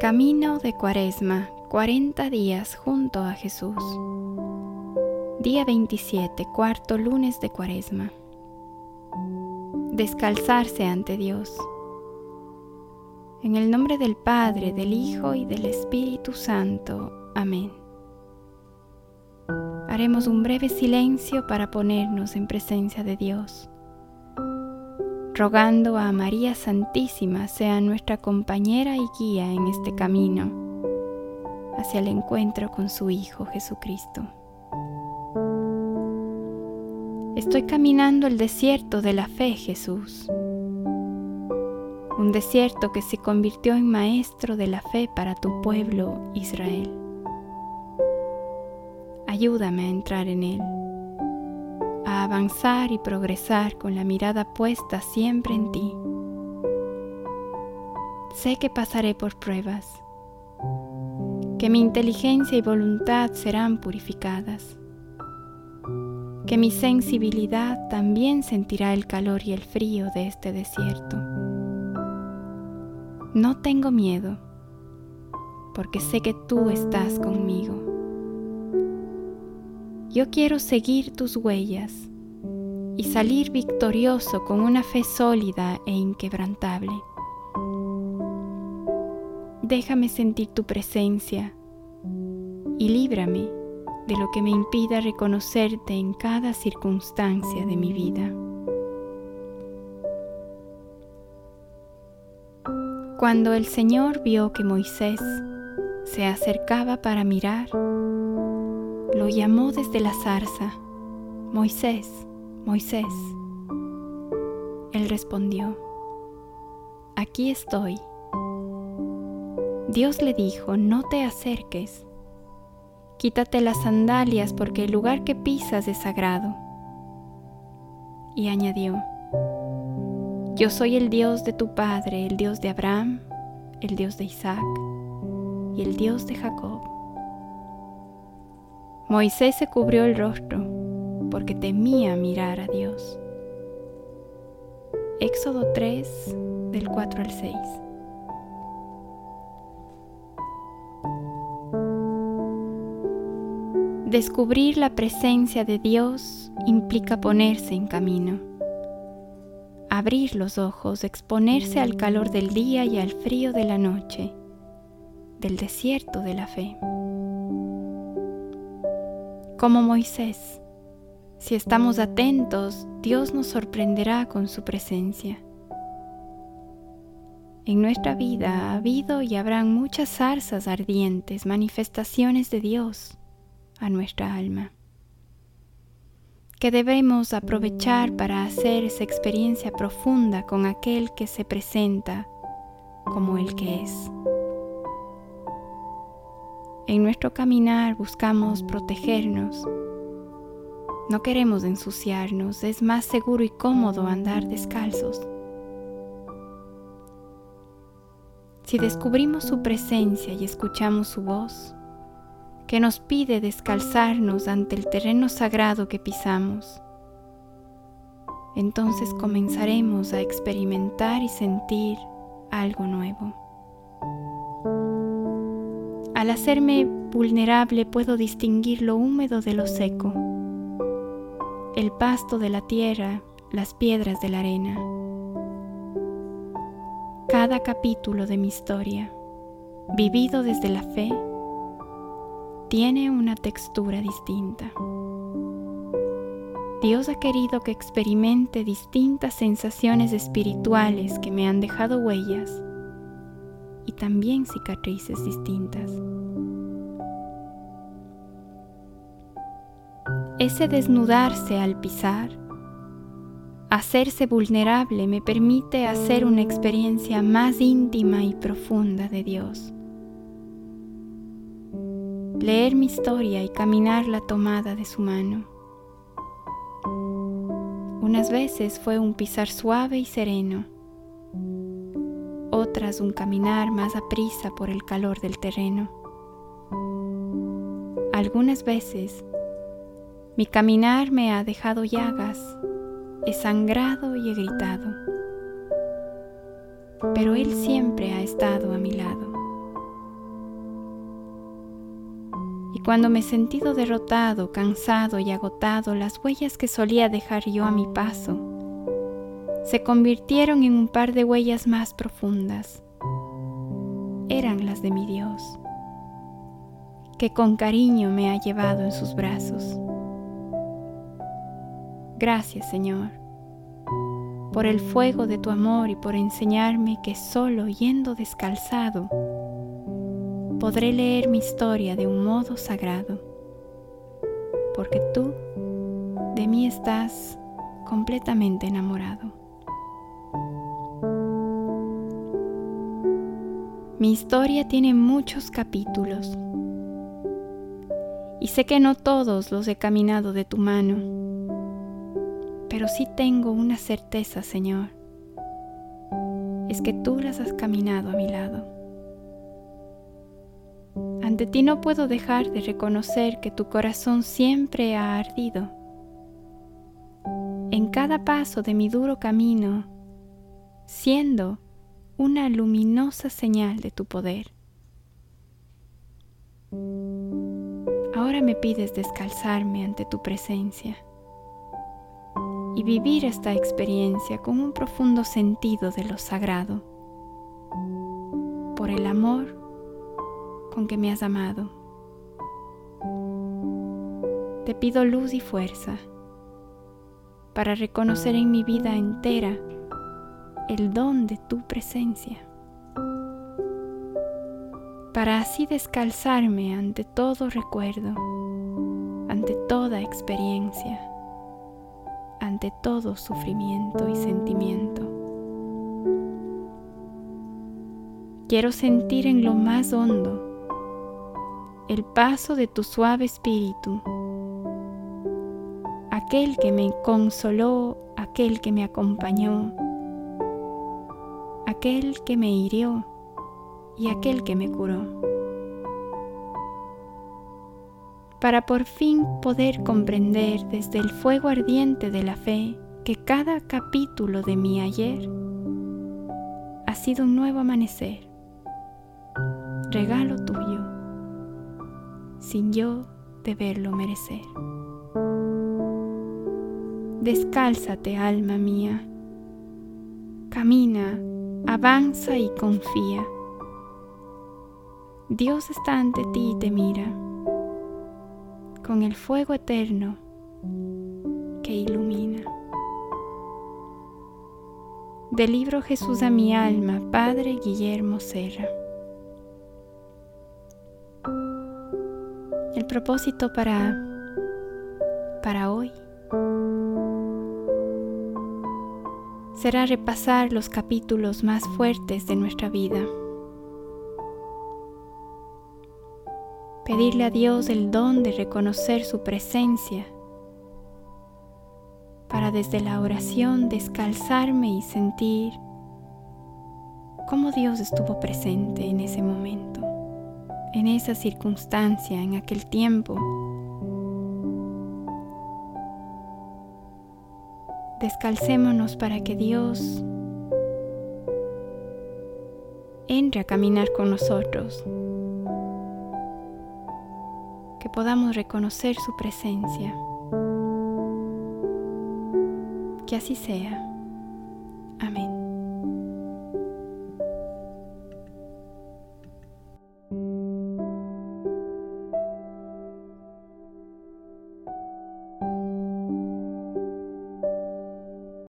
Camino de Cuaresma, 40 días junto a Jesús. Día 27, cuarto lunes de Cuaresma. Descalzarse ante Dios. En el nombre del Padre, del Hijo y del Espíritu Santo. Amén. Haremos un breve silencio para ponernos en presencia de Dios rogando a María Santísima sea nuestra compañera y guía en este camino hacia el encuentro con su Hijo Jesucristo. Estoy caminando el desierto de la fe, Jesús, un desierto que se convirtió en maestro de la fe para tu pueblo Israel. Ayúdame a entrar en él avanzar y progresar con la mirada puesta siempre en ti. Sé que pasaré por pruebas, que mi inteligencia y voluntad serán purificadas, que mi sensibilidad también sentirá el calor y el frío de este desierto. No tengo miedo, porque sé que tú estás conmigo. Yo quiero seguir tus huellas y salir victorioso con una fe sólida e inquebrantable. Déjame sentir tu presencia y líbrame de lo que me impida reconocerte en cada circunstancia de mi vida. Cuando el Señor vio que Moisés se acercaba para mirar, lo llamó desde la zarza, Moisés, Moisés. Él respondió, aquí estoy. Dios le dijo, no te acerques, quítate las sandalias porque el lugar que pisas es sagrado. Y añadió, yo soy el Dios de tu Padre, el Dios de Abraham, el Dios de Isaac y el Dios de Jacob. Moisés se cubrió el rostro porque temía mirar a Dios. Éxodo 3 del 4 al 6. Descubrir la presencia de Dios implica ponerse en camino, abrir los ojos, exponerse al calor del día y al frío de la noche, del desierto de la fe como Moisés. Si estamos atentos, Dios nos sorprenderá con su presencia. En nuestra vida ha habido y habrán muchas zarzas ardientes, manifestaciones de Dios a nuestra alma, que debemos aprovechar para hacer esa experiencia profunda con aquel que se presenta como el que es. En nuestro caminar buscamos protegernos. No queremos ensuciarnos, es más seguro y cómodo andar descalzos. Si descubrimos su presencia y escuchamos su voz, que nos pide descalzarnos ante el terreno sagrado que pisamos, entonces comenzaremos a experimentar y sentir algo nuevo. Al hacerme vulnerable puedo distinguir lo húmedo de lo seco, el pasto de la tierra, las piedras de la arena. Cada capítulo de mi historia, vivido desde la fe, tiene una textura distinta. Dios ha querido que experimente distintas sensaciones espirituales que me han dejado huellas y también cicatrices distintas. Ese desnudarse al pisar, hacerse vulnerable me permite hacer una experiencia más íntima y profunda de Dios. Leer mi historia y caminar la tomada de su mano. Unas veces fue un pisar suave y sereno, otras un caminar más aprisa por el calor del terreno. Algunas veces mi caminar me ha dejado llagas, he sangrado y he gritado. pero Él siempre ha estado a mi lado. Y cuando me he sentido derrotado, cansado y agotado, las huellas que solía dejar yo a mi paso se convirtieron en un par de huellas más profundas. Eran las de mi Dios, que con cariño me ha llevado en sus brazos. Gracias Señor por el fuego de tu amor y por enseñarme que solo yendo descalzado podré leer mi historia de un modo sagrado, porque tú de mí estás completamente enamorado. Mi historia tiene muchos capítulos y sé que no todos los he caminado de tu mano pero sí tengo una certeza, Señor, es que tú las has caminado a mi lado. Ante ti no puedo dejar de reconocer que tu corazón siempre ha ardido. En cada paso de mi duro camino, siendo una luminosa señal de tu poder. Ahora me pides descalzarme ante tu presencia y vivir esta experiencia con un profundo sentido de lo sagrado, por el amor con que me has amado. Te pido luz y fuerza para reconocer en mi vida entera el don de tu presencia, para así descalzarme ante todo recuerdo, ante toda experiencia todo sufrimiento y sentimiento. Quiero sentir en lo más hondo el paso de tu suave espíritu, aquel que me consoló, aquel que me acompañó, aquel que me hirió y aquel que me curó. Para por fin poder comprender desde el fuego ardiente de la fe que cada capítulo de mi ayer ha sido un nuevo amanecer, regalo tuyo, sin yo deberlo merecer. Descálzate, alma mía, camina, avanza y confía. Dios está ante ti y te mira con el fuego eterno que ilumina. Del libro Jesús a mi alma, Padre Guillermo Serra. El propósito para para hoy será repasar los capítulos más fuertes de nuestra vida pedirle a Dios el don de reconocer su presencia, para desde la oración descalzarme y sentir cómo Dios estuvo presente en ese momento, en esa circunstancia, en aquel tiempo. Descalcémonos para que Dios entre a caminar con nosotros podamos reconocer su presencia. Que así sea.